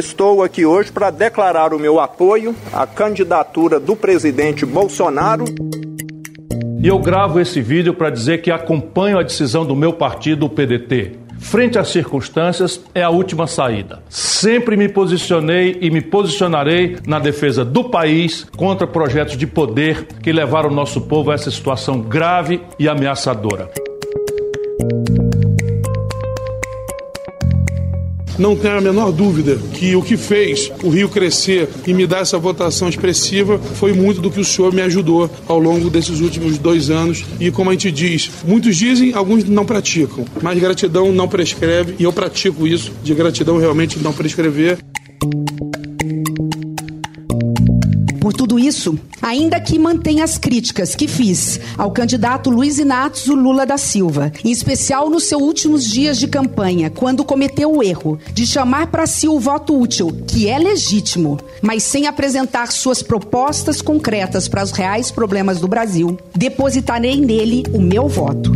estou aqui hoje para declarar o meu apoio à candidatura do presidente Bolsonaro. E eu gravo esse vídeo para dizer que acompanho a decisão do meu partido, o PDT. Frente às circunstâncias, é a última saída. Sempre me posicionei e me posicionarei na defesa do país contra projetos de poder que levaram o nosso povo a essa situação grave e ameaçadora. Não tenho a menor dúvida que o que fez o Rio crescer e me dar essa votação expressiva foi muito do que o senhor me ajudou ao longo desses últimos dois anos. E como a gente diz, muitos dizem, alguns não praticam. Mas gratidão não prescreve e eu pratico isso, de gratidão realmente não prescrever. Por tudo isso, ainda que mantenha as críticas que fiz ao candidato Luiz Inácio Lula da Silva, em especial nos seus últimos dias de campanha, quando cometeu o erro de chamar para si o voto útil, que é legítimo, mas sem apresentar suas propostas concretas para os reais problemas do Brasil, depositarei nele o meu voto.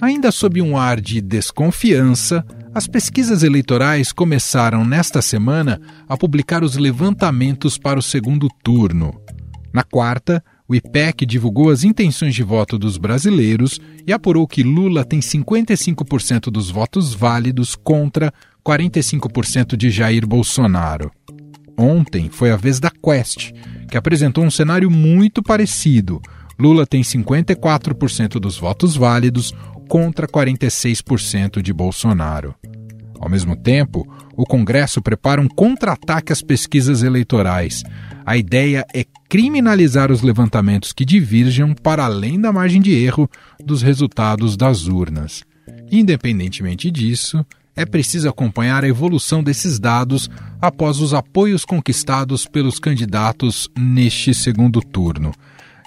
Ainda sob um ar de desconfiança, as pesquisas eleitorais começaram nesta semana a publicar os levantamentos para o segundo turno. Na quarta, o IPEC divulgou as intenções de voto dos brasileiros e apurou que Lula tem 55% dos votos válidos contra 45% de Jair Bolsonaro. Ontem foi a vez da Quest, que apresentou um cenário muito parecido. Lula tem 54% dos votos válidos contra 46% de Bolsonaro. Ao mesmo tempo, o Congresso prepara um contra-ataque às pesquisas eleitorais. A ideia é criminalizar os levantamentos que divirjam para além da margem de erro dos resultados das urnas. Independentemente disso, é preciso acompanhar a evolução desses dados após os apoios conquistados pelos candidatos neste segundo turno.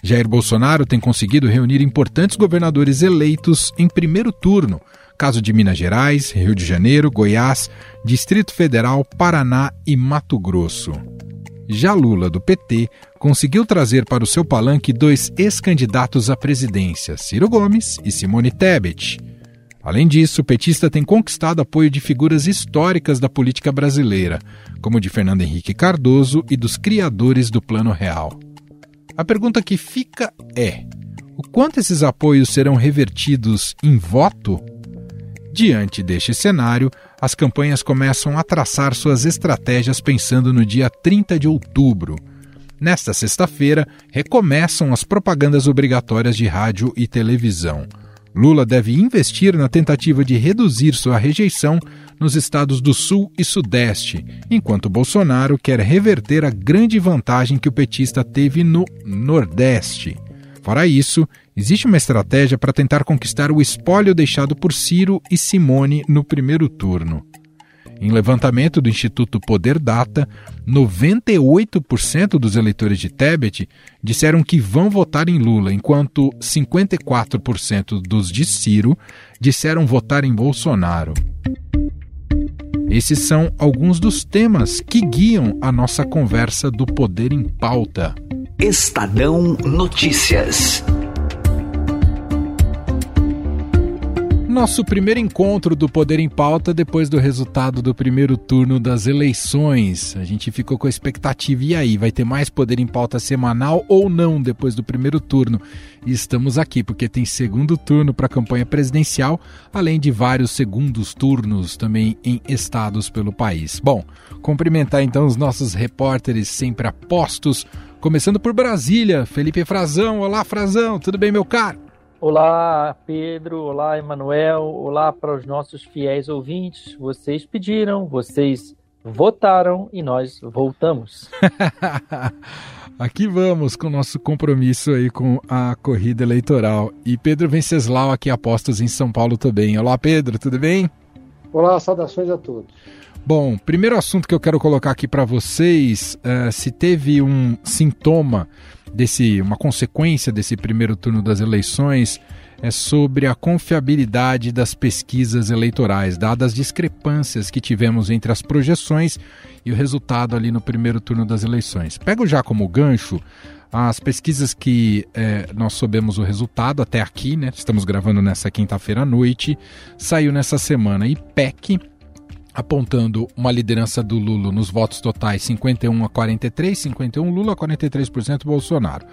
Jair Bolsonaro tem conseguido reunir importantes governadores eleitos em primeiro turno, caso de Minas Gerais, Rio de Janeiro, Goiás, Distrito Federal, Paraná e Mato Grosso. Já Lula, do PT, conseguiu trazer para o seu palanque dois ex-candidatos à presidência, Ciro Gomes e Simone Tebet. Além disso, o petista tem conquistado apoio de figuras históricas da política brasileira, como de Fernando Henrique Cardoso e dos criadores do Plano Real. A pergunta que fica é: o quanto esses apoios serão revertidos em voto? Diante deste cenário, as campanhas começam a traçar suas estratégias pensando no dia 30 de outubro. Nesta sexta-feira, recomeçam as propagandas obrigatórias de rádio e televisão. Lula deve investir na tentativa de reduzir sua rejeição nos estados do Sul e Sudeste, enquanto Bolsonaro quer reverter a grande vantagem que o petista teve no Nordeste. Fora isso, existe uma estratégia para tentar conquistar o espólio deixado por Ciro e Simone no primeiro turno. Em levantamento do Instituto Poder Data, 98% dos eleitores de Tebet disseram que vão votar em Lula, enquanto 54% dos de Ciro disseram votar em Bolsonaro. Esses são alguns dos temas que guiam a nossa conversa do Poder em Pauta. Estadão Notícias. Nosso primeiro encontro do Poder em Pauta depois do resultado do primeiro turno das eleições. A gente ficou com a expectativa, e aí, vai ter mais Poder em Pauta semanal ou não depois do primeiro turno? E estamos aqui porque tem segundo turno para a campanha presidencial, além de vários segundos turnos também em estados pelo país. Bom, cumprimentar então os nossos repórteres sempre apostos, começando por Brasília, Felipe Frazão. Olá, Frazão, tudo bem, meu caro? Olá, Pedro. Olá, Emanuel. Olá para os nossos fiéis ouvintes. Vocês pediram, vocês votaram e nós voltamos. aqui vamos com o nosso compromisso aí com a corrida eleitoral. E Pedro Venceslau aqui apostos em São Paulo também. Olá, Pedro, tudo bem? Olá, saudações a todos. Bom, primeiro assunto que eu quero colocar aqui para vocês, uh, se teve um sintoma desse uma consequência desse primeiro turno das eleições é sobre a confiabilidade das pesquisas eleitorais, dadas as discrepâncias que tivemos entre as projeções e o resultado ali no primeiro turno das eleições. Pego já como gancho as pesquisas que é, nós soubemos o resultado até aqui, né? Estamos gravando nessa quinta-feira à noite. Saiu nessa semana IPEC, apontando uma liderança do Lula nos votos totais 51 a 43, 51 Lula, 43% Bolsonaro.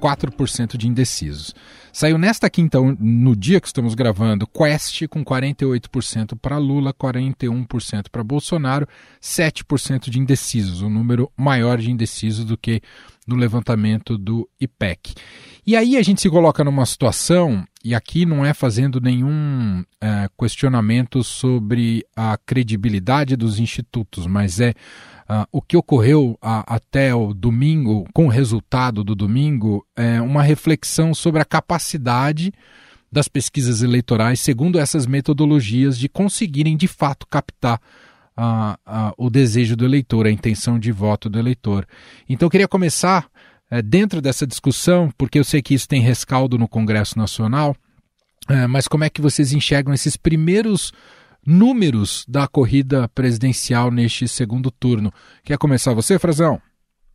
4% de indecisos. Saiu nesta quinta, no dia que estamos gravando, Quest com 48% para Lula, 41% para Bolsonaro, 7% de indecisos, um número maior de indecisos do que no levantamento do IPEC. E aí a gente se coloca numa situação, e aqui não é fazendo nenhum é, questionamento sobre a credibilidade dos institutos, mas é Uh, o que ocorreu até o domingo, com o resultado do domingo, é uma reflexão sobre a capacidade das pesquisas eleitorais, segundo essas metodologias, de conseguirem de fato captar uh, uh, o desejo do eleitor, a intenção de voto do eleitor. Então, eu queria começar dentro dessa discussão, porque eu sei que isso tem rescaldo no Congresso Nacional, eh, mas como é que vocês enxergam esses primeiros números da corrida presidencial neste segundo turno. Quer começar você, Frazão?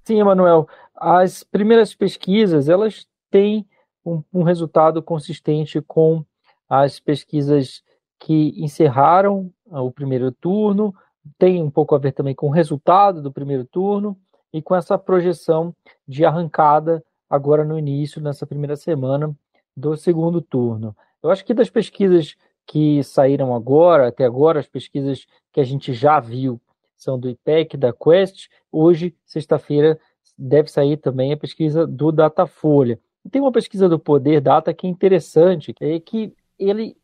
Sim, Emanuel. As primeiras pesquisas, elas têm um, um resultado consistente com as pesquisas que encerraram ah, o primeiro turno, tem um pouco a ver também com o resultado do primeiro turno e com essa projeção de arrancada agora no início, nessa primeira semana do segundo turno. Eu acho que das pesquisas que saíram agora, até agora, as pesquisas que a gente já viu são do IPEC, da Quest. Hoje, sexta-feira, deve sair também a pesquisa do Datafolha. Tem uma pesquisa do Poder Data que é interessante, é que ele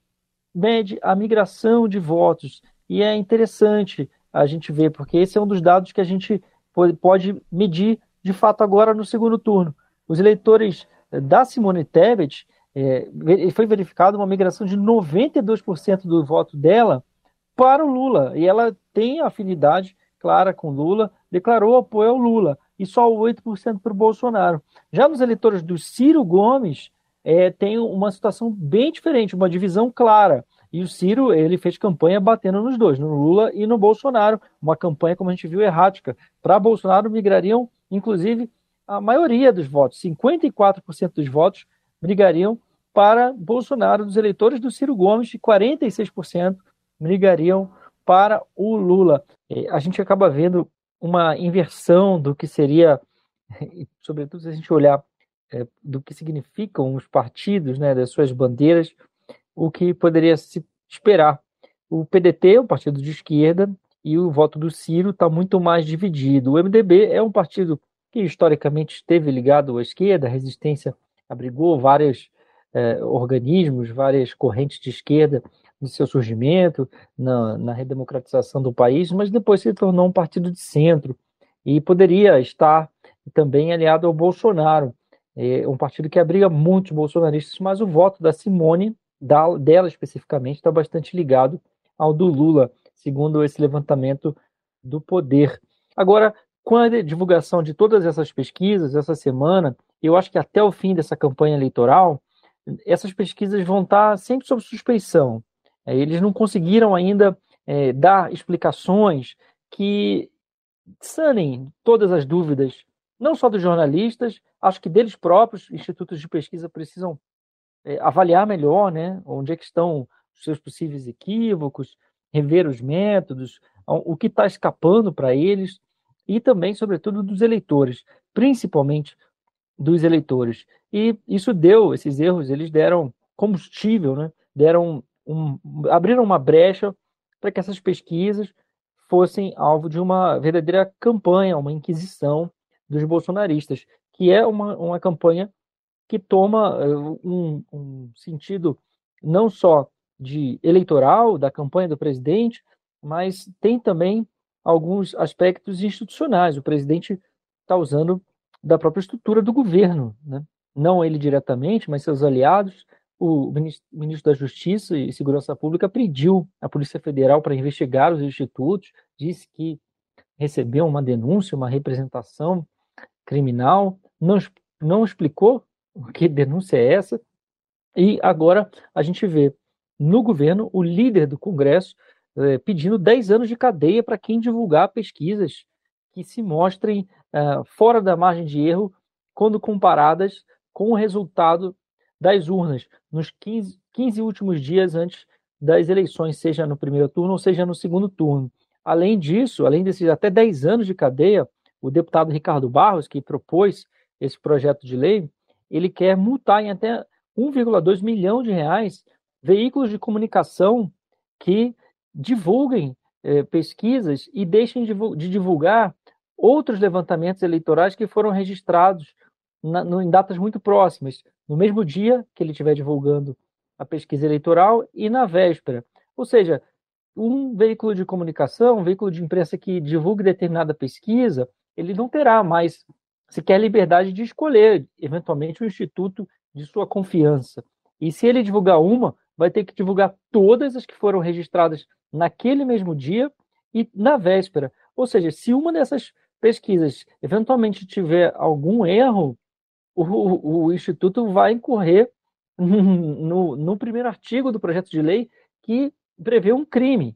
mede a migração de votos. E é interessante a gente ver, porque esse é um dos dados que a gente pode medir de fato agora no segundo turno. Os eleitores da Simone Tebet é, foi verificada uma migração de 92% do voto dela para o Lula. E ela tem afinidade clara com Lula, declarou apoio ao Lula, e só 8% para o Bolsonaro. Já nos eleitores do Ciro Gomes, é, tem uma situação bem diferente, uma divisão clara. E o Ciro, ele fez campanha batendo nos dois, no Lula e no Bolsonaro. Uma campanha, como a gente viu, errática. Para Bolsonaro, migrariam, inclusive, a maioria dos votos, 54% dos votos brigariam para Bolsonaro, dos eleitores do Ciro Gomes, de 46% brigariam para o Lula. A gente acaba vendo uma inversão do que seria, sobretudo se a gente olhar é, do que significam os partidos, né, das suas bandeiras, o que poderia se esperar. O PDT é um partido de esquerda e o voto do Ciro está muito mais dividido. O MDB é um partido que historicamente esteve ligado à esquerda, a resistência abrigou várias é, organismos, várias correntes de esquerda no seu surgimento, na, na redemocratização do país, mas depois se tornou um partido de centro e poderia estar também aliado ao Bolsonaro, é um partido que abriga muitos bolsonaristas, mas o voto da Simone, da, dela especificamente, está bastante ligado ao do Lula, segundo esse levantamento do poder. Agora, com a divulgação de todas essas pesquisas essa semana, eu acho que até o fim dessa campanha eleitoral, essas pesquisas vão estar sempre sob suspeição. É, eles não conseguiram ainda é, dar explicações que sanem todas as dúvidas, não só dos jornalistas, acho que deles próprios, institutos de pesquisa precisam avaliar melhor né, onde é que estão os seus possíveis equívocos, rever os métodos, o que está escapando para eles, e também, sobretudo, dos eleitores, principalmente dos eleitores. E isso deu, esses erros, eles deram combustível, né? deram um, abriram uma brecha para que essas pesquisas fossem alvo de uma verdadeira campanha, uma inquisição dos bolsonaristas, que é uma, uma campanha que toma eh, um, um sentido não só de eleitoral da campanha do presidente, mas tem também alguns aspectos institucionais. O presidente está usando da própria estrutura do governo, né? não ele diretamente, mas seus aliados. O ministro da Justiça e Segurança Pública pediu à Polícia Federal para investigar os institutos, disse que recebeu uma denúncia, uma representação criminal, não, não explicou que denúncia é essa, E agora a gente vê no governo o líder do Congresso eh, pedindo 10 anos de cadeia para quem divulgar pesquisas que se mostrem eh, fora da margem de erro quando comparadas com o resultado das urnas nos 15, 15 últimos dias antes das eleições, seja no primeiro turno ou seja no segundo turno. Além disso, além desses até 10 anos de cadeia, o deputado Ricardo Barros, que propôs esse projeto de lei, ele quer multar em até 1,2 milhão de reais veículos de comunicação que divulguem eh, pesquisas e deixem de, divulgar outros levantamentos eleitorais que foram registrados na, no, em datas muito próximas, no mesmo dia que ele estiver divulgando a pesquisa eleitoral e na véspera. Ou seja, um veículo de comunicação, um veículo de imprensa que divulgue determinada pesquisa, ele não terá mais sequer liberdade de escolher, eventualmente, o instituto de sua confiança. E se ele divulgar uma, vai ter que divulgar todas as que foram registradas naquele mesmo dia e na véspera. Ou seja, se uma dessas pesquisas eventualmente tiver algum erro, o, o Instituto vai incorrer no, no, primeiro artigo do projeto de lei que prevê um crime.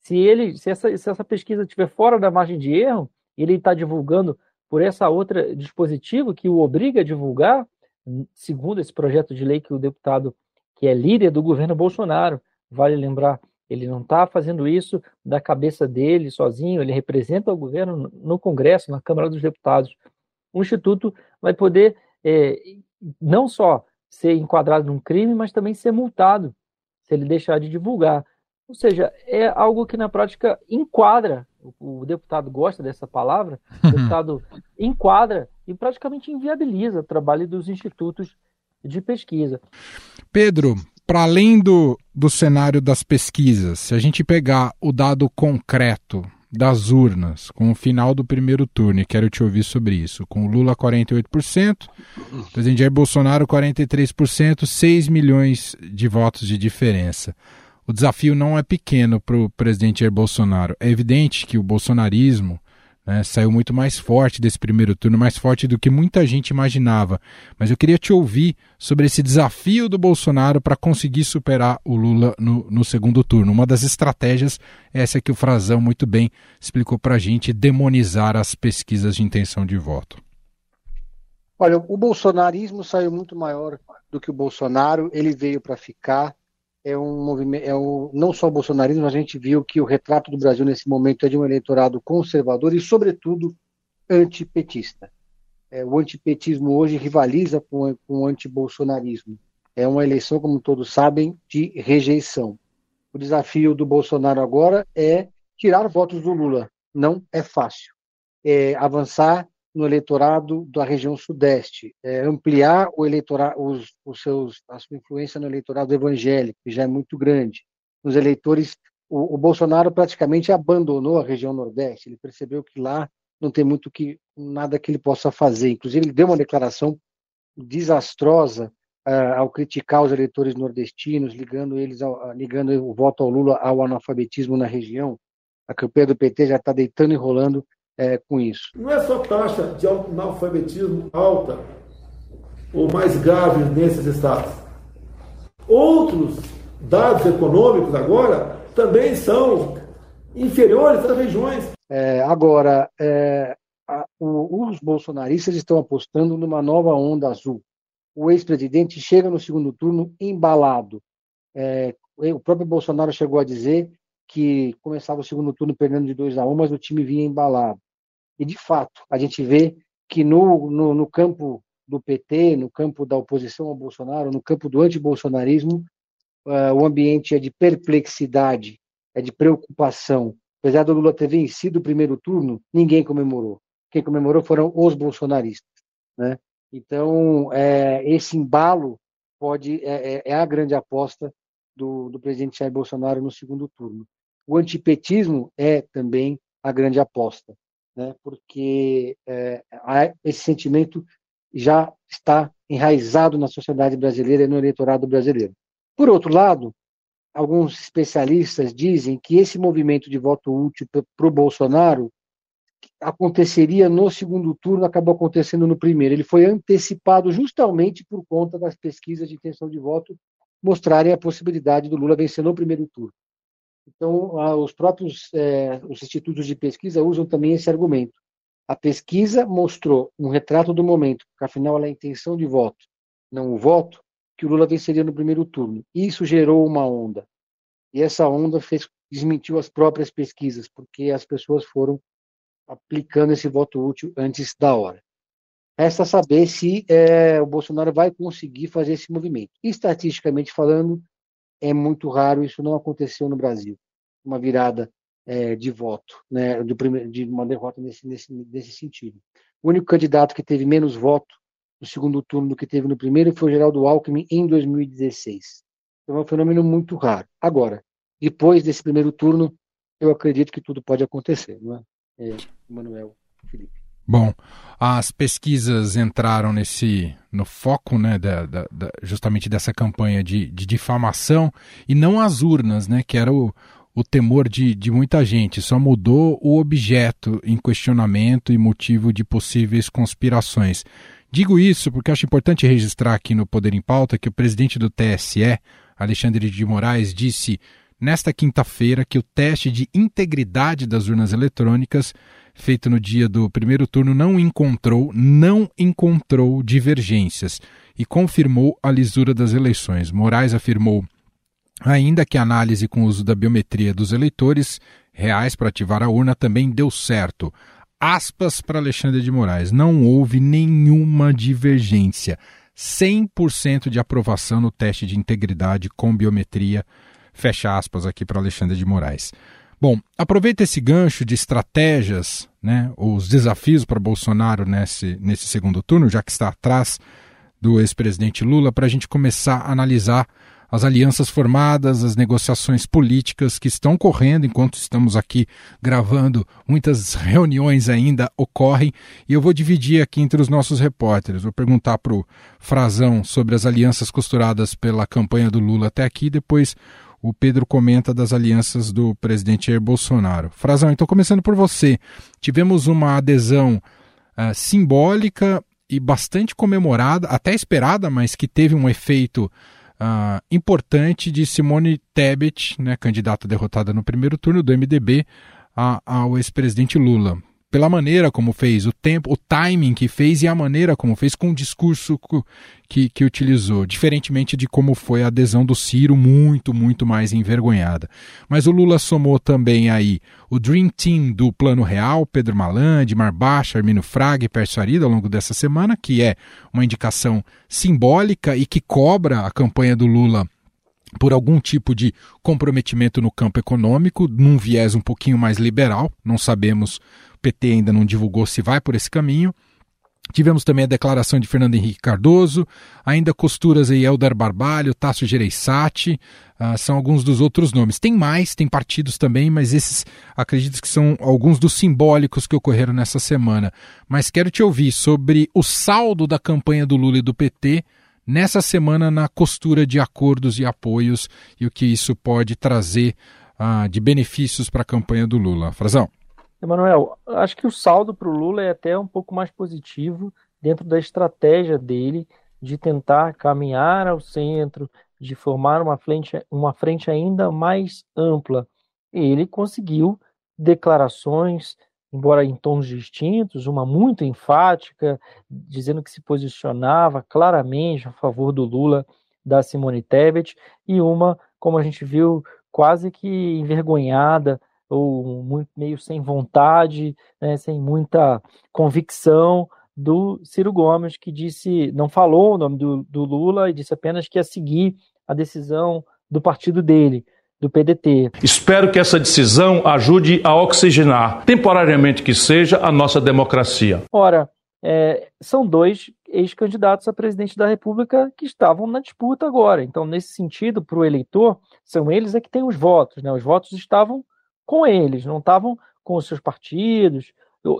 Se ele, se essa, se essa pesquisa estiver fora da margem de erro, ele está divulgando por essa outra dispositivo que o obriga a divulgar, segundo esse projeto de lei que o deputado que é líder do governo Bolsonaro, vale lembrar, ele não está fazendo isso da cabeça dele sozinho, ele representa o governo no Congresso, na Câmara dos Deputados. O Instituto vai poder é, não só ser enquadrado num crime, mas também ser multado se ele deixar de divulgar. Ou seja, é algo que na prática enquadra, o, deputado gosta dessa palavra, o deputado enquadra e praticamente inviabiliza o trabalho dos institutos de pesquisa. Pedro, para além do, do cenário das pesquisas, se a gente pegar o dado concreto das urnas com o final do primeiro turno, e quero te ouvir sobre isso, com o Lula 48%, o presidente Jair Bolsonaro 43%, 6 milhões de votos de diferença. O desafio não é pequeno para o presidente Jair Bolsonaro. É evidente que o bolsonarismo né, saiu muito mais forte desse primeiro turno, mais forte do que muita gente imaginava. Mas eu queria te ouvir sobre esse desafio do Bolsonaro para conseguir superar o Lula no, no, segundo turno. Uma das estratégias é essa que o Frazão muito bem explicou para a gente, demonizar as pesquisas de intenção de voto. Olha, o bolsonarismo saiu muito maior do que o Bolsonaro, ele veio para ficar é um movimento, é um, não só o bolsonarismo, a gente viu que o retrato do Brasil nesse momento é de um eleitorado conservador e, sobretudo, antipetista. É, o antipetismo hoje rivaliza com, com o antibolsonarismo. É uma eleição, como todos sabem, de rejeição. O desafio do Bolsonaro agora é tirar votos do Lula. Não é fácil. É avançar no eleitorado da região sudeste, é, ampliar o eleitorado, os, os seus, a sua influência no eleitorado evangélico, que já é muito grande. Nos eleitores, o, o, Bolsonaro praticamente abandonou a região nordeste. Ele percebeu que lá não tem muito que nada que ele possa fazer. Inclusive, ele deu uma declaração desastrosa uh, ao criticar os eleitores nordestinos, ligando eles, ao, ligando o voto ao Lula ao analfabetismo na região. A campanha do PT já está deitando e rolando é, com isso. Não é só taxa de analfabetismo alta ou mais grave nesses estados. Outros dados econômicos agora também são inferiores às regiões. É, agora, é, a, o, os bolsonaristas estão apostando numa nova onda azul. O ex-presidente chega no segundo turno embalado. É, o próprio Bolsonaro chegou a dizer que começava o segundo turno perdendo de 2 a 1, um, mas o time vinha embalado. E, de fato, a gente vê que no, no, no campo do PT, no campo da oposição ao Bolsonaro, no campo do antibolsonarismo, uh, o ambiente é de perplexidade, é de preocupação. Apesar do Lula ter vencido o primeiro turno, ninguém comemorou. Quem comemorou foram os bolsonaristas. Né? Então, é, esse embalo pode é, é, é a grande aposta do, do presidente Jair Bolsonaro no segundo turno. O antipetismo é também a grande aposta né, porque é, esse sentimento já está enraizado na sociedade brasileira e no eleitorado brasileiro. Por outro lado, alguns especialistas dizem que esse movimento de voto útil para o Bolsonaro aconteceria no segundo turno acabou acontecendo no primeiro. Ele foi antecipado justamente por conta das pesquisas de intenção de voto mostrarem a possibilidade do Lula vencer no primeiro turno. Então, os próprios é, os institutos de pesquisa usam também esse argumento. A pesquisa mostrou um retrato do momento, porque afinal ela é a intenção de voto, não o voto, que o Lula venceria no primeiro turno. Isso gerou uma onda. E essa onda fez, desmentiu as próprias pesquisas, porque as pessoas foram aplicando esse voto útil antes da hora. Resta saber se é, o Bolsonaro vai conseguir fazer esse movimento. Estatisticamente falando, é muito raro, isso não aconteceu no Brasil, uma virada é, de voto, né, de, primeiro, de uma derrota nesse, nesse, nesse sentido. O único candidato que teve menos voto no segundo turno do que teve no primeiro foi o Geraldo Alckmin em 2016. Então é um fenômeno muito raro. Agora, depois desse primeiro turno, eu acredito que tudo pode acontecer, não é? é Manuel Felipe. Bom, as pesquisas entraram nesse no foco, né, da, da, da, justamente dessa campanha de, de, difamação e não as urnas, né, que era o, o temor de, de muita gente. Só mudou o objeto em questionamento e motivo de possíveis conspirações. Digo isso porque acho importante registrar aqui no Poder em Pauta que o presidente do TSE, Alexandre de Moraes, disse nesta quinta-feira que o teste de integridade das urnas eletrônicas feito no dia do primeiro turno não encontrou, não encontrou divergências e confirmou a lisura das eleições. Moraes afirmou ainda que a análise com o uso da biometria dos eleitores reais para ativar a urna também deu certo. Aspas para Alexandre de Moraes: não houve nenhuma divergência. 100% de aprovação no teste de integridade com biometria Fecha aspas aqui para Alexandre de Moraes. Bom, aproveita esse gancho de estratégias, né, os desafios para Bolsonaro nesse, nesse segundo turno, já que está atrás do ex-presidente Lula, para a gente começar a analisar as alianças formadas, as negociações políticas que estão correndo enquanto estamos aqui gravando. Muitas reuniões ainda ocorrem e eu vou dividir aqui entre os nossos repórteres. Vou perguntar para o Frazão sobre as alianças costuradas pela campanha do Lula até aqui, depois o Pedro comenta das alianças do presidente Jair Bolsonaro. Frazão, então começando por você, tivemos uma adesão uh, simbólica e bastante comemorada, até esperada, mas que teve um efeito uh, importante de Simone Tebet, né, candidata derrotada no primeiro turno do MDB, a, ao ex-presidente Lula pela maneira como fez, o tempo, o timing que fez e a maneira como fez com o discurso que, que utilizou, diferentemente de como foi a adesão do Ciro, muito, muito mais envergonhada. Mas o Lula somou também aí o Dream Team do Plano Real, Pedro Malande, Mar Baixa, Armino Fraga e Pércio Arida ao longo dessa semana, que é uma indicação simbólica e que cobra a campanha do Lula por algum tipo de comprometimento no campo econômico, num viés um pouquinho mais liberal, não sabemos PT ainda não divulgou se vai por esse caminho. Tivemos também a declaração de Fernando Henrique Cardoso, ainda costuras aí Eldar Barbalho, Tasso Gereissati, uh, são alguns dos outros nomes. Tem mais, tem partidos também, mas esses acredito que são alguns dos simbólicos que ocorreram nessa semana. Mas quero te ouvir sobre o saldo da campanha do Lula e do PT nessa semana na costura de acordos e apoios e o que isso pode trazer uh, de benefícios para a campanha do Lula. Frazão. Emanuel, acho que o saldo para o Lula é até um pouco mais positivo dentro da estratégia dele de tentar caminhar ao centro, de formar uma frente, uma frente ainda mais ampla. Ele conseguiu declarações, embora em tons distintos, uma muito enfática, dizendo que se posicionava claramente a favor do Lula da Simone Tebet, e uma, como a gente viu, quase que envergonhada ou muito, meio sem vontade, né, sem muita convicção do Ciro Gomes, que disse, não falou o nome do, do Lula e disse apenas que ia seguir a decisão do partido dele, do PDT. Espero que essa decisão ajude a oxigenar, temporariamente que seja, a nossa democracia. Ora, é, são dois ex-candidatos a presidente da República que estavam na disputa agora. Então, nesse sentido, para o eleitor, são eles é que têm os votos. Né? Os votos estavam com eles, não estavam com os seus partidos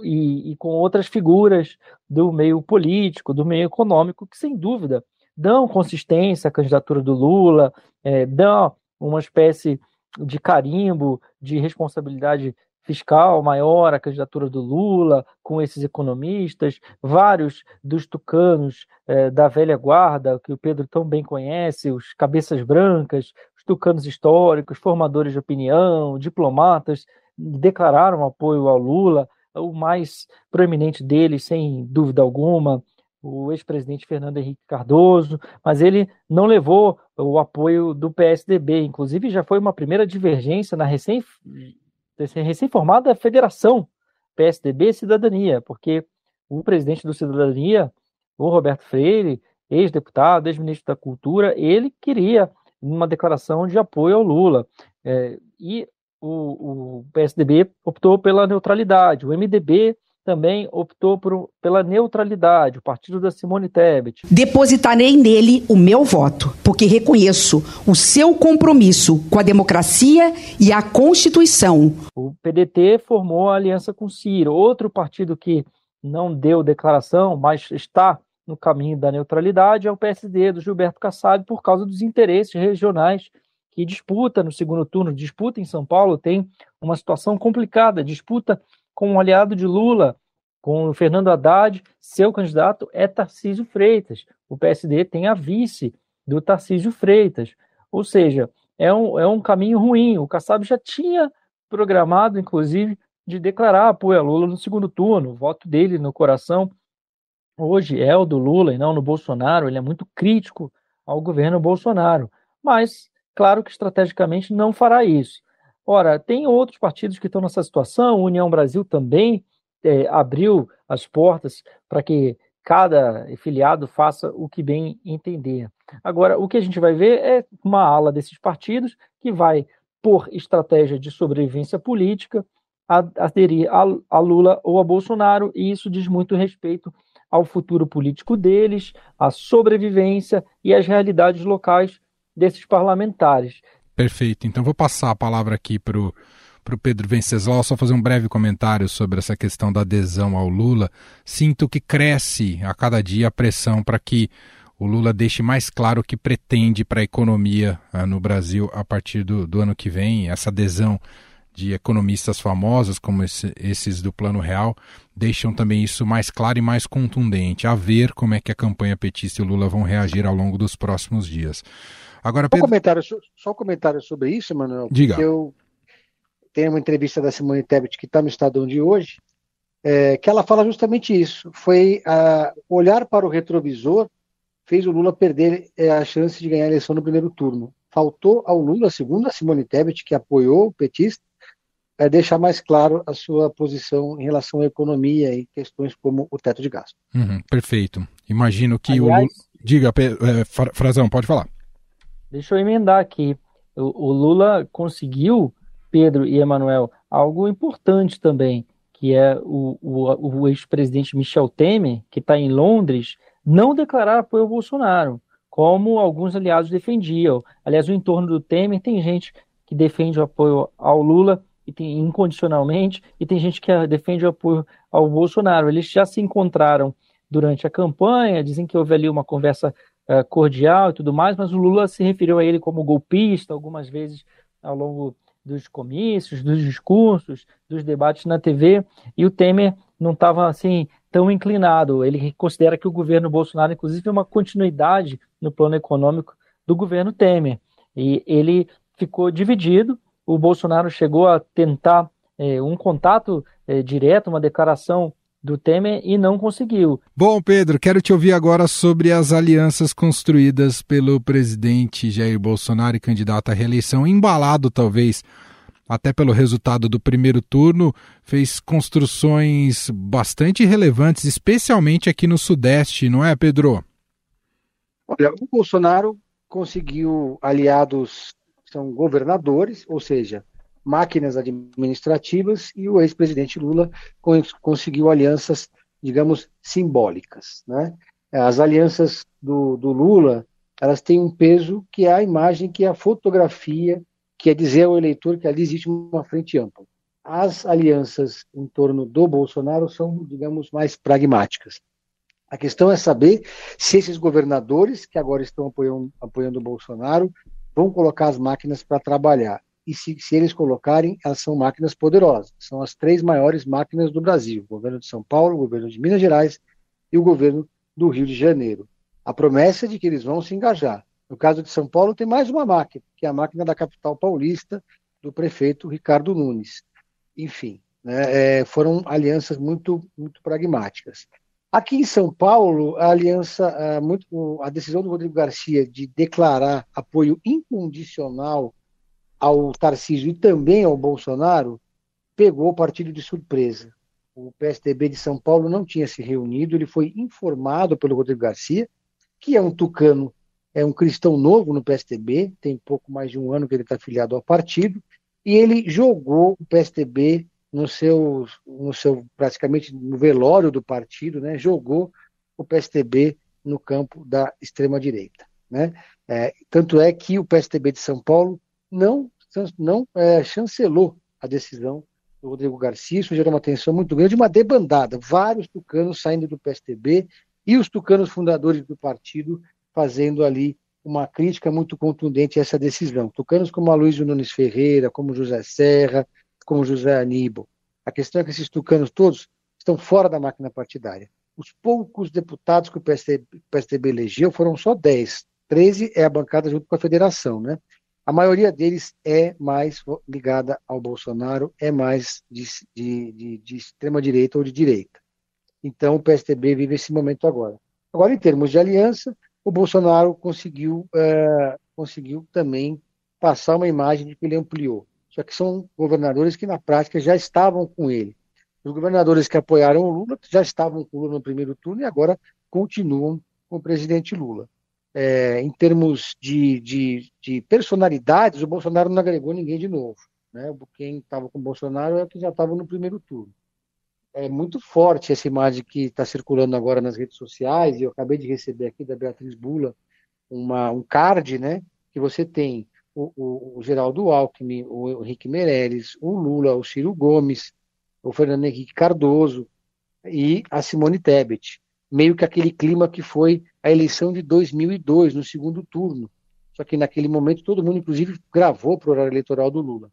e, e, com outras figuras do meio político, do meio econômico, que sem dúvida dão consistência à candidatura do Lula, é, dão uma espécie de carimbo de responsabilidade fiscal maior, a candidatura do Lula, com esses economistas, vários dos tucanos eh, da velha guarda, que o Pedro tão bem conhece, os cabeças brancas, os tucanos históricos, formadores de opinião, diplomatas, declararam apoio ao Lula, o mais proeminente deles, sem dúvida alguma, o ex-presidente Fernando Henrique Cardoso, mas ele não levou o apoio do PSDB. Inclusive, já foi uma primeira divergência na recém, recém-formada Federação PSDB Cidadania, porque o presidente do Cidadania, o Roberto Freire, ex-deputado, ex-ministro da Cultura, ele queria uma declaração de apoio ao Lula. É, e o, o PSDB optou pela neutralidade, o MDB também optou por, pela neutralidade, o partido da Simone Tebet. Depositarei nele o meu voto, porque reconheço o seu compromisso com a democracia e a Constituição. O PDT formou a aliança com Ciro, outro partido que não deu declaração, mas está no caminho da neutralidade, é o PSD do Gilberto Kassab, por causa dos interesses regionais que disputa no segundo turno, disputa em São Paulo, tem uma situação complicada, disputa com um aliado de Lula, com o Fernando Haddad, seu candidato é Tarcísio Freitas. O PSD tem a vice do Tarcísio Freitas. Ou seja, é um, é um caminho ruim. O Kassab já tinha programado, inclusive, de declarar apoio a Lula no segundo turno. O voto dele no coração hoje é o do Lula e não no Bolsonaro. Ele é muito crítico ao governo Bolsonaro. Mas, claro que estrategicamente não fará isso. Ora, tem outros partidos que estão nessa situação, a União Brasil também é, abriu as portas para que cada filiado faça o que bem entender. Agora, o que a gente vai ver é uma ala desses partidos que vai, por estratégia de sobrevivência política, aderir a, a Lula ou a Bolsonaro, e isso diz muito respeito ao futuro político deles, à sobrevivência e às realidades locais desses parlamentares. Perfeito. Então vou passar a palavra aqui para o Pedro Venceslau, só fazer um breve comentário sobre essa questão da adesão ao Lula. Sinto que cresce a cada dia a pressão para que o Lula deixe mais claro o que pretende para a economia uh, no Brasil a partir do, do, ano que vem. Essa adesão de economistas famosos, como esse, esses do Plano Real, deixam também isso mais claro e mais contundente. A ver como é que a campanha petista e o Lula vão reagir ao longo dos próximos dias. Agora, Pedro... só, um comentário, só um comentário sobre isso, Manuel. Diga. Eu tenho uma entrevista da Simone Tebet que está no Estadão de hoje, é, que ela fala justamente isso. Foi a, olhar para o retrovisor fez o Lula perder é, a chance de ganhar a eleição no primeiro turno. Faltou ao Lula, segundo a Simone Tebet, que apoiou o petista, é deixar mais claro a sua posição em relação à economia e questões como o teto de gasto. Uhum, perfeito. Imagino que Aliás, o Lula... Diga, é, Frazão, pode falar. Deixa eu emendar aqui. O, o Lula conseguiu, Pedro e Emanuel, algo importante também, que é o, o, o ex-presidente Michel Temer, que está em Londres, não declarar apoio ao Bolsonaro, como alguns aliados defendiam. Aliás, o entorno do Temer tem gente que defende o apoio ao Lula e tem, incondicionalmente, e tem gente que defende o apoio ao Bolsonaro. Eles já se encontraram durante a campanha, dizem que houve ali uma conversa uh, cordial e tudo mais, mas o Lula se referiu a ele como golpista algumas vezes ao longo dos comícios, dos discursos, dos debates na TV, e o Temer não estava assim tão inclinado. Ele considera que o governo Bolsonaro, inclusive, é uma continuidade no plano econômico do governo Temer. E ele ficou dividido. O Bolsonaro chegou a tentar é, um contato é, direto, uma declaração do Temer e não conseguiu. Bom, Pedro, quero te ouvir agora sobre as alianças construídas pelo presidente Jair Bolsonaro e candidato à reeleição, embalado talvez até pelo resultado do primeiro turno, fez construções bastante relevantes, especialmente aqui no Sudeste, não é, Pedro? Olha, o Bolsonaro conseguiu aliados, são governadores, ou seja, máquinas administrativas e o ex-presidente Lula conseguiu alianças, digamos, simbólicas. Né? As alianças do, do, Lula elas têm um peso que é a imagem, que é a fotografia, que é dizer ao eleitor que ali existe uma frente ampla. As alianças em torno do Bolsonaro são, digamos, mais pragmáticas. A questão é saber se esses governadores que agora estão apoiando, apoiando o Bolsonaro vão colocar as máquinas para trabalhar. e se, se eles colocarem, elas são máquinas poderosas. São as três maiores máquinas do Brasil: o governo de São Paulo, o governo de Minas Gerais e o governo do Rio de Janeiro. A promessa é de que eles vão se engajar. No caso de São Paulo, tem mais uma máquina, que é a máquina da capital paulista, do prefeito Ricardo Nunes. Enfim, né, é, foram alianças muito, muito pragmáticas. Aqui em São Paulo, a aliança, a, muito, a decisão do Rodrigo Garcia de declarar apoio incondicional ao Tarcísio e também ao Bolsonaro pegou o partido de surpresa. O PSDB de São Paulo não tinha se reunido, ele foi informado pelo Rodrigo Garcia, que é um tucano, é um cristão novo no PSDB, tem pouco mais de um ano que ele está afiliado ao partido, e ele jogou o PSDB no seu, no seu praticamente no velório do partido, né, jogou o PSDB no campo da extrema direita, né? É, tanto é que o PSDB de São Paulo não não é, chancelou a decisão do Rodrigo Garcia, isso gerou uma tensão muito grande, uma debandada, vários tucanos saindo do PSDB e os tucanos fundadores do partido fazendo ali uma crítica muito contundente a essa decisão. Tucanos como Aloysio Nunes Ferreira, como José Serra, como José Aníbal. A questão é que esses tucanos todos estão fora da máquina partidária. Os poucos deputados que o PSDB, PSDB elegeu foram só 10. 13 é a bancada junto com a federação, né? A maioria deles é mais ligada ao Bolsonaro, é mais de, de, de, de extrema-direita ou de direita. Então, o PSDB vive esse momento agora. Agora, em termos de aliança, o Bolsonaro conseguiu, é, conseguiu também passar uma imagem de que ele ampliou. Só que são governadores que, na prática, já estavam com ele. Os governadores que apoiaram o Lula já estavam com o Lula no primeiro turno e agora continuam com o presidente Lula. É, em termos de, de, de, personalidades, o Bolsonaro não agregou ninguém de novo. Né? Quem estava com o Bolsonaro é o que já estava no primeiro turno é muito forte essa imagem que está circulando agora nas redes sociais, e eu acabei de receber aqui da Beatriz Bula uma, um card, né, que você tem o, o, Geraldo Alckmin, o Henrique Meirelles, o Lula, o Ciro Gomes, o Fernando Henrique Cardoso e a Simone Tebet. Meio que aquele clima que foi a eleição de 2002, no segundo turno. Só que naquele momento todo mundo, inclusive, gravou para o horário eleitoral do Lula.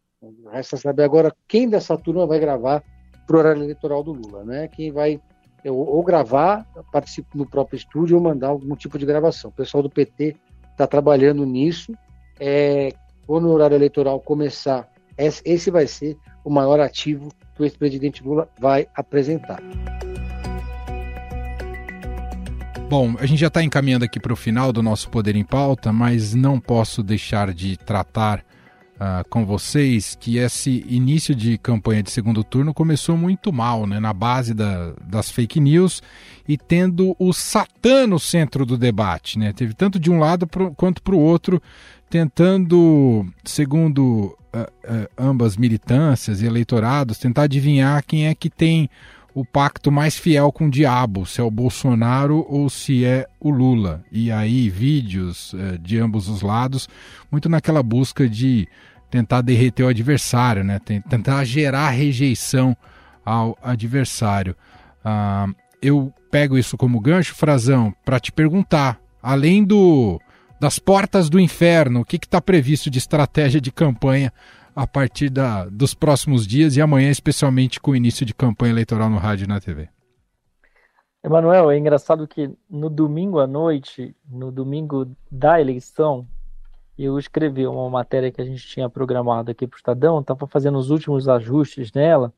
Resta saber agora quem dessa turma vai gravar para o horário eleitoral do Lula, né? Quem vai ou gravar, participa no próprio estúdio ou mandar algum tipo de gravação. O pessoal do PT está trabalhando nisso. É, quando o horário eleitoral começar, esse vai ser o maior ativo que o ex-presidente Lula vai apresentar. Bom, a gente já está encaminhando aqui para o final do nosso Poder em Pauta, mas não posso deixar de tratar uh, com vocês que esse início de campanha de segundo turno começou muito mal, né, na base da, das fake news e tendo o Satã no centro do debate. Né? Teve tanto de um lado pro, quanto para o outro, tentando, segundo uh, uh, ambas militâncias e eleitorados, tentar adivinhar quem é que tem o pacto mais fiel com o diabo, se é o Bolsonaro ou se é o Lula. E aí, vídeos uh, de ambos os lados, muito naquela busca de tentar derreter o adversário, né? tentar gerar rejeição ao adversário. Ah, eu pego isso como gancho, Frazão, para te perguntar, além do das portas do inferno, o que está previsto de estratégia de campanha a partir da, dos próximos dias e amanhã, especialmente com o início de campanha eleitoral no rádio e na TV? Emanuel, é engraçado que no domingo à noite, no domingo da eleição, eu escrevi uma matéria que a gente tinha programado aqui para o Estadão, estava fazendo os últimos ajustes nela,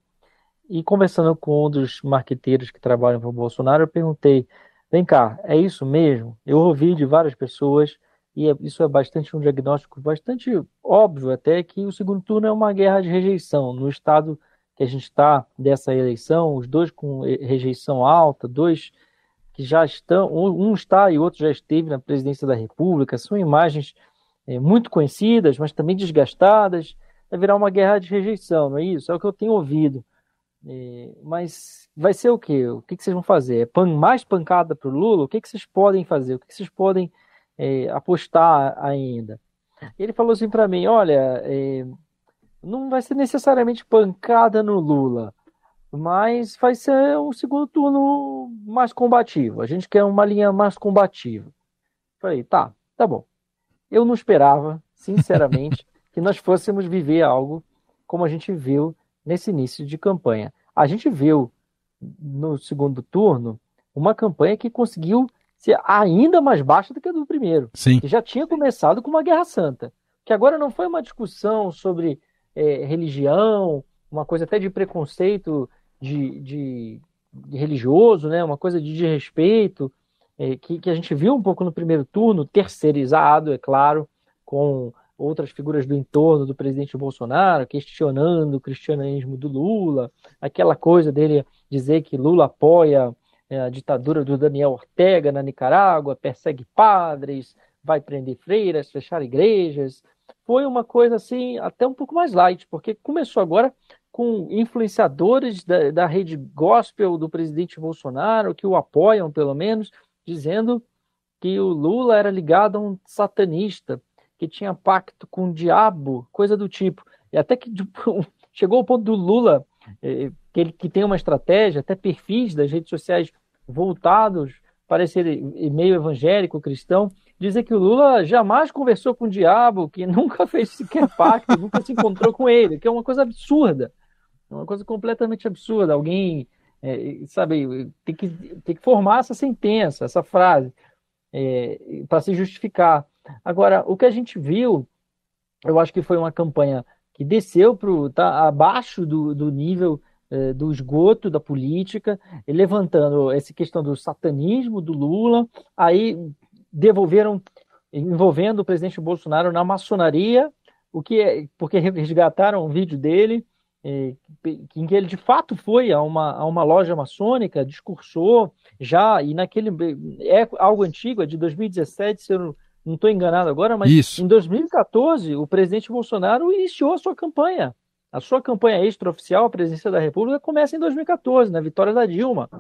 e conversando com um dos marqueteiros que trabalham para o Bolsonaro, eu perguntei: vem cá, é isso mesmo? Eu ouvi de várias pessoas, e é, isso é bastante um diagnóstico bastante óbvio até, que o segundo turno é uma guerra de rejeição. No estado que a gente está dessa eleição, os dois com rejeição alta, dois que já estão, um está e outro já esteve na presidência da República, são imagens é, muito conhecidas, mas também desgastadas, vai virar uma guerra de rejeição, não é isso? É o que eu tenho ouvido. É, mas vai ser o quê? O que, que vocês vão fazer? É pan, mais pancada para o Lula? O que, que vocês podem fazer? O que, que vocês podem é, apostar ainda? Ele falou assim para mim: olha, é, não vai ser necessariamente pancada no Lula, mas vai ser um segundo turno mais combativo. A gente quer uma linha mais combativa. Falei, tá, tá bom. Eu não esperava, sinceramente, que nós fôssemos viver algo como a gente viu nesse início de campanha. A gente viu no segundo turno uma campanha que conseguiu ser ainda mais baixa do que a do primeiro. Sim. Que já tinha começado com uma guerra santa. Que agora não foi uma discussão sobre é, religião, uma coisa até de preconceito de, de, de religioso, né? uma coisa de desrespeito, é, que, que a gente viu um pouco no primeiro turno, terceirizado, é claro, com outras figuras do entorno do presidente Bolsonaro, questionando o cristianismo do Lula, aquela coisa dele dizer que Lula apoia a ditadura do Daniel Ortega na Nicarágua, persegue padres, vai prender freiras, fechar igrejas. Foi uma coisa assim, até um pouco mais light, porque começou agora com influenciadores da, da rede gospel do presidente Bolsonaro, que o apoiam pelo menos, dizendo que o Lula era ligado a um satanista, que tinha pacto com o diabo, coisa do tipo. E até que tipo, chegou ao ponto do Lula, eh, que ele que tem uma estratégia, até perfis das redes sociais voltados para esse meio evangélico cristão, dizer que o Lula jamais conversou com o diabo, que nunca fez sequer pacto, nunca se encontrou com ele, que é uma coisa absurda, é uma coisa completamente absurda. Alguém, é, sabe, tem que, tem que formar essa sentença, essa frase, é, para se justificar. Agora, o que a gente viu, eu acho que foi uma campanha que desceu para tá abaixo do, do nível do esgoto da política, levantando essa questão do satanismo do Lula, aí devolveram, envolvendo o presidente Bolsonaro na maçonaria, o que é, porque resgataram um vídeo dele, é, em que ele de fato foi a uma, a uma loja maçônica, discursou já, e naquele. É algo antigo, é de 2017, se eu não estou enganado agora, mas Isso. em 2014 o presidente Bolsonaro iniciou a sua campanha a sua campanha extraoficial, a presidência da República, começa em 2014, na vitória da Dilma.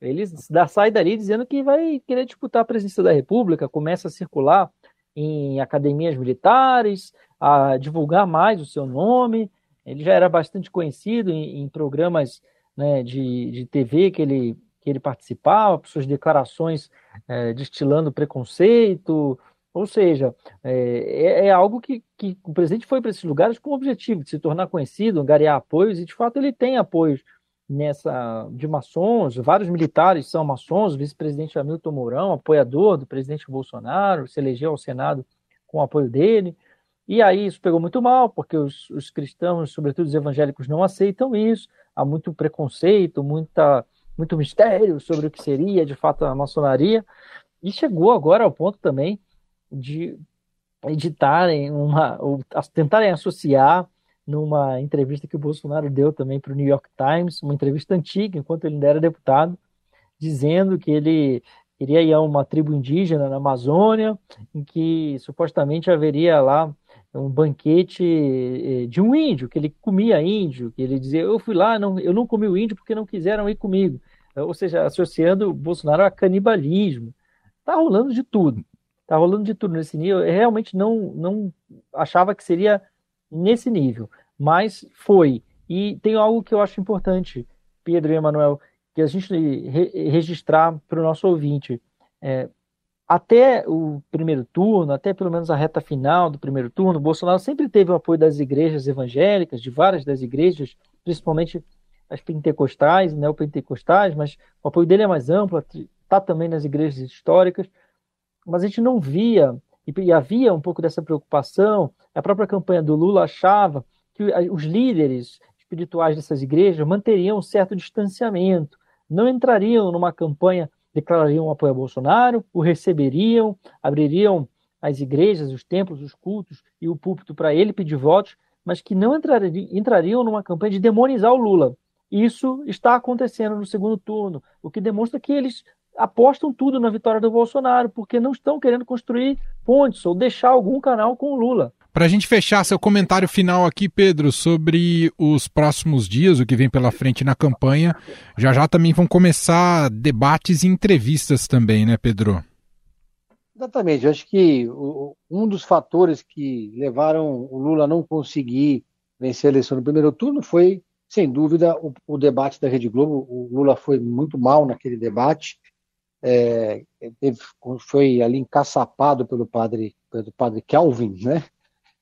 Ele sai dali dizendo que vai querer disputar a presidência da República, começa a circular em academias militares, a divulgar mais o seu nome. Ele já era bastante conhecido em, em programas né, de, de TV que ele, que ele participava, suas declarações é, destilando preconceito, ou seja, é, é, é algo que, que, o presidente foi para esses lugares com o objetivo de se tornar conhecido, angariar apoios, e de fato ele tem apoios nessa de maçons, vários militares são maçons, o vice-presidente Hamilton Mourão, apoiador do presidente Bolsonaro, se elegeu ao Senado com o apoio dele, e aí isso pegou muito mal, porque os, os cristãos, sobretudo os evangélicos, não aceitam isso, há muito preconceito, muita, muito mistério sobre o que seria de fato a maçonaria, e chegou agora ao ponto também de editarem uma, ou tentarem associar numa entrevista que o Bolsonaro deu também para o New York Times, uma entrevista antiga, enquanto ele ainda era deputado, dizendo que ele iria ir a uma tribo indígena na Amazônia, em que supostamente haveria lá um banquete eh, de um índio, que ele comia índio, que ele dizia, eu fui lá, não, eu não comi o índio porque não quiseram ir comigo. Ou seja, associando o Bolsonaro a canibalismo. Está rolando de tudo. Tá rolando de tudo nesse nível. Eu realmente não, não achava que seria nesse nível, mas foi. E tem algo que eu acho importante, Pedro e Emanuel, que a gente re registrar para o nosso ouvinte. É, até o primeiro turno, até pelo menos a reta final do primeiro turno, Bolsonaro sempre teve o apoio das igrejas evangélicas, de várias das igrejas, principalmente as pentecostais, neopentecostais, mas o apoio dele é mais amplo, está também nas igrejas históricas mas a gente não via, e havia um pouco dessa preocupação, a própria campanha do Lula achava que os líderes espirituais dessas igrejas manteriam um certo distanciamento, não entrariam numa campanha, declarariam apoio a Bolsonaro, o receberiam, abririam as igrejas, os templos, os cultos e o púlpito para ele pedir votos, mas que não entrariam, entrariam numa campanha de demonizar o Lula. Isso está acontecendo no segundo turno, o que demonstra que eles apostam tudo na vitória do Bolsonaro, porque não estão querendo construir pontes ou deixar algum canal com o Lula. Para a gente fechar seu comentário final aqui, Pedro, sobre os próximos dias, o que vem pela frente na campanha, já já também vão começar debates e entrevistas também, né, Pedro? Exatamente. Eu acho que um dos fatores que levaram o Lula a não conseguir vencer a eleição no primeiro turno foi, sem dúvida, o, o debate da Rede Globo. O Lula foi muito mal naquele debate é, teve, foi ali encaçapado pelo padre, pelo padre Kelvin, né?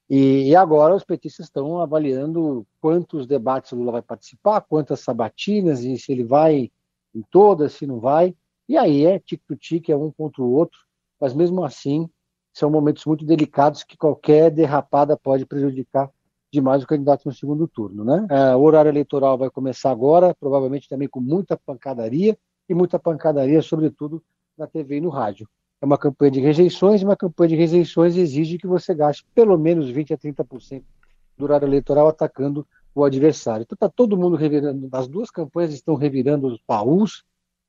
E, e, agora os petistas estão avaliando quantos debates Lula vai participar, quantas sabatinas, e se ele vai em todas, se não vai. E aí é tic-tic, é um contra o outro, mas mesmo assim são momentos muito delicados que qualquer derrapada pode prejudicar demais o candidato no segundo turno. Né? É, o horário eleitoral vai começar agora, provavelmente também com muita pancadaria, e muita pancadaria, sobretudo na TV e no rádio. É uma campanha de rejeições, e uma campanha de rejeições exige que você gaste pelo menos 20% a 30% do horário eleitoral atacando o adversário. Então está todo mundo revirando, as duas campanhas estão revirando os baús,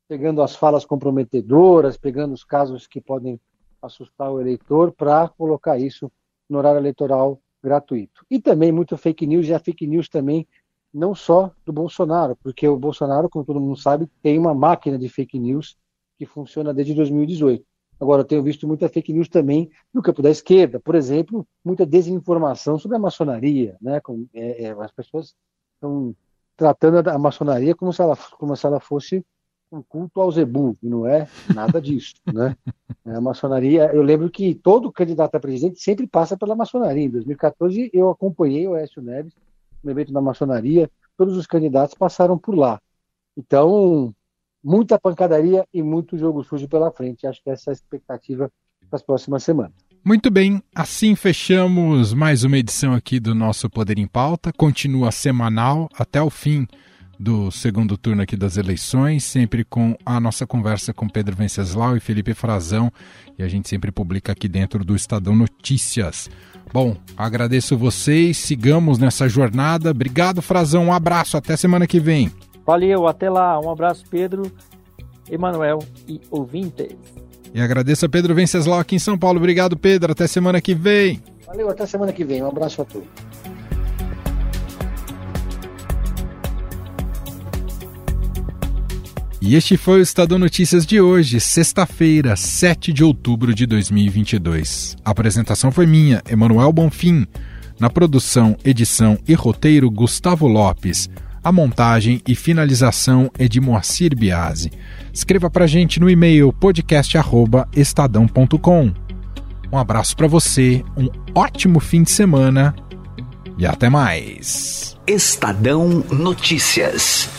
pegando as falas comprometedoras, pegando os casos que podem assustar o eleitor para colocar isso no horário eleitoral gratuito. E também muito fake news, e a fake news também não só do Bolsonaro, porque o Bolsonaro, como todo mundo sabe, tem uma máquina de fake news que funciona desde 2018. Agora, eu tenho visto muita fake news também no campo da esquerda, por exemplo, muita desinformação sobre a maçonaria, né? Com, é, é, as pessoas estão tratando a maçonaria como se ela, como se ela fosse um culto ao zebu, e não é nada disso, né? A maçonaria, eu lembro que todo candidato a presidente sempre passa pela maçonaria. Em 2014, eu acompanhei o Écio Neves evento da maçonaria, todos os candidatos passaram por lá. Então, muita pancadaria e muito jogo sujo pela frente. Acho que essa é a expectativa para as próximas semanas. Muito bem, assim fechamos mais uma edição aqui do nosso Poder em Pauta. Continua semanal até o fim do segundo turno aqui das eleições, sempre com a nossa conversa com Pedro Venceslau e Felipe Frazão, e a gente sempre publica aqui dentro do Estadão Notícias. Bom, agradeço vocês, sigamos nessa jornada. Obrigado, Frazão, um abraço, até semana que vem. Valeu, até lá. Um abraço, Pedro, Emanuel e ouvintes. E agradeço a Pedro Venceslau aqui em São Paulo. Obrigado, Pedro. Até semana que vem. Valeu, até semana que vem. Um abraço a todos. E este foi o Estadão Notícias de hoje, sexta-feira, 7 de outubro de 2022. A apresentação foi minha, Emanuel Bonfim. Na produção, edição e roteiro, Gustavo Lopes. A montagem e finalização é de Moacir Biasi. Escreva para gente no e-mail podcast@estadão.com. Um abraço para você, um ótimo fim de semana e até mais. Estadão Notícias.